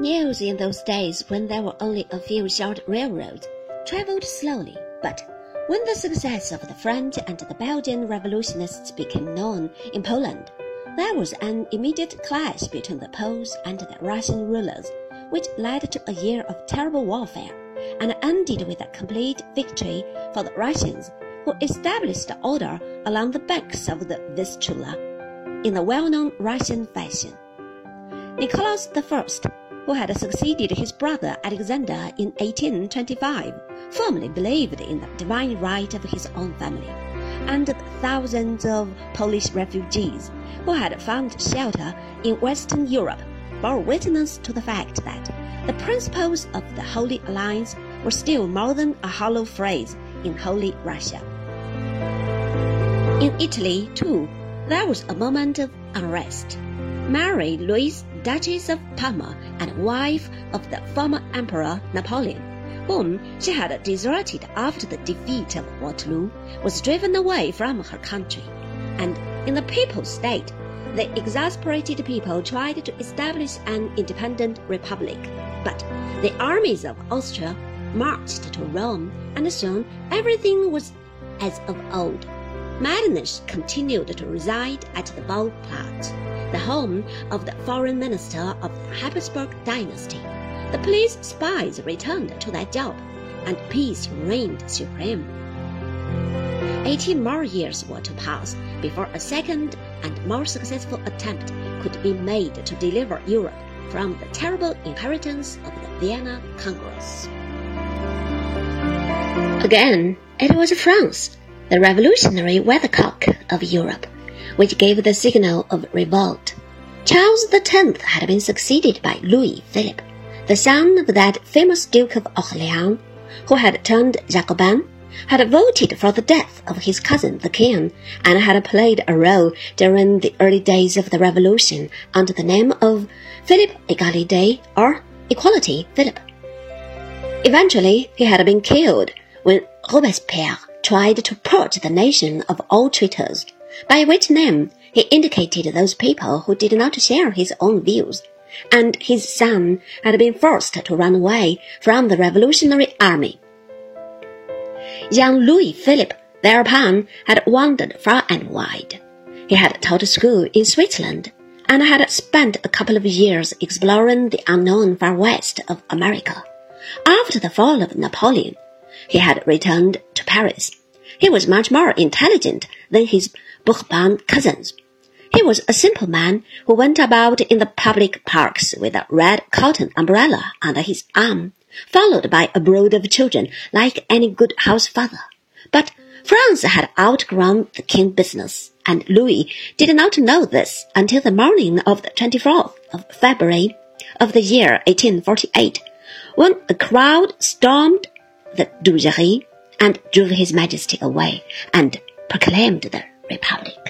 News in those days, when there were only a few short railroads, traveled slowly, but when the success of the French and the Belgian revolutionists became known in Poland, there was an immediate clash between the Poles and the Russian rulers, which led to a year of terrible warfare and ended with a complete victory for the Russians, who established order along the banks of the Vistula in the well-known Russian fashion. Nicholas I, who had succeeded his brother Alexander in 1825, firmly believed in the divine right of his own family, and thousands of Polish refugees who had found shelter in Western Europe bore witness to the fact that the principles of the Holy Alliance were still more than a hollow phrase in Holy Russia. In Italy, too, there was a moment of unrest. Mary Louise, Duchess of Parma and wife of the former Emperor Napoleon, whom she had deserted after the defeat of Waterloo, was driven away from her country, and in the Papal State, the exasperated people tried to establish an independent republic, but the armies of Austria marched to Rome, and soon everything was as of old. Metternich continued to reside at the Ballplatz, the home of the foreign minister of the Habsburg dynasty. The police spies returned to their job, and peace reigned supreme. Eighteen more years were to pass before a second and more successful attempt could be made to deliver Europe from the terrible inheritance of the Vienna Congress. Again, it was France, the revolutionary weathercock of Europe, which gave the signal of revolt. Charles X had been succeeded by Louis Philippe, the son of that famous Duke of Orleans, who had turned Jacobin had voted for the death of his cousin the king, and had played a role during the early days of the revolution under the name of Philip Egalite or Equality Philip. Eventually, he had been killed when Robespierre tried to purge the nation of all traitors, by which name he indicated those people who did not share his own views, and his son had been forced to run away from the revolutionary army. Young Louis Philippe thereupon had wandered far and wide. He had taught school in Switzerland and had spent a couple of years exploring the unknown far west of America. After the fall of Napoleon, he had returned to Paris. He was much more intelligent than his Bourbon cousins. He was a simple man who went about in the public parks with a red cotton umbrella under his arm followed by a brood of children like any good house father. But France had outgrown the king business, and Louis did not know this until the morning of the 24th of February of the year 1848, when a crowd stormed the Tuileries and drove His Majesty away and proclaimed the Republic.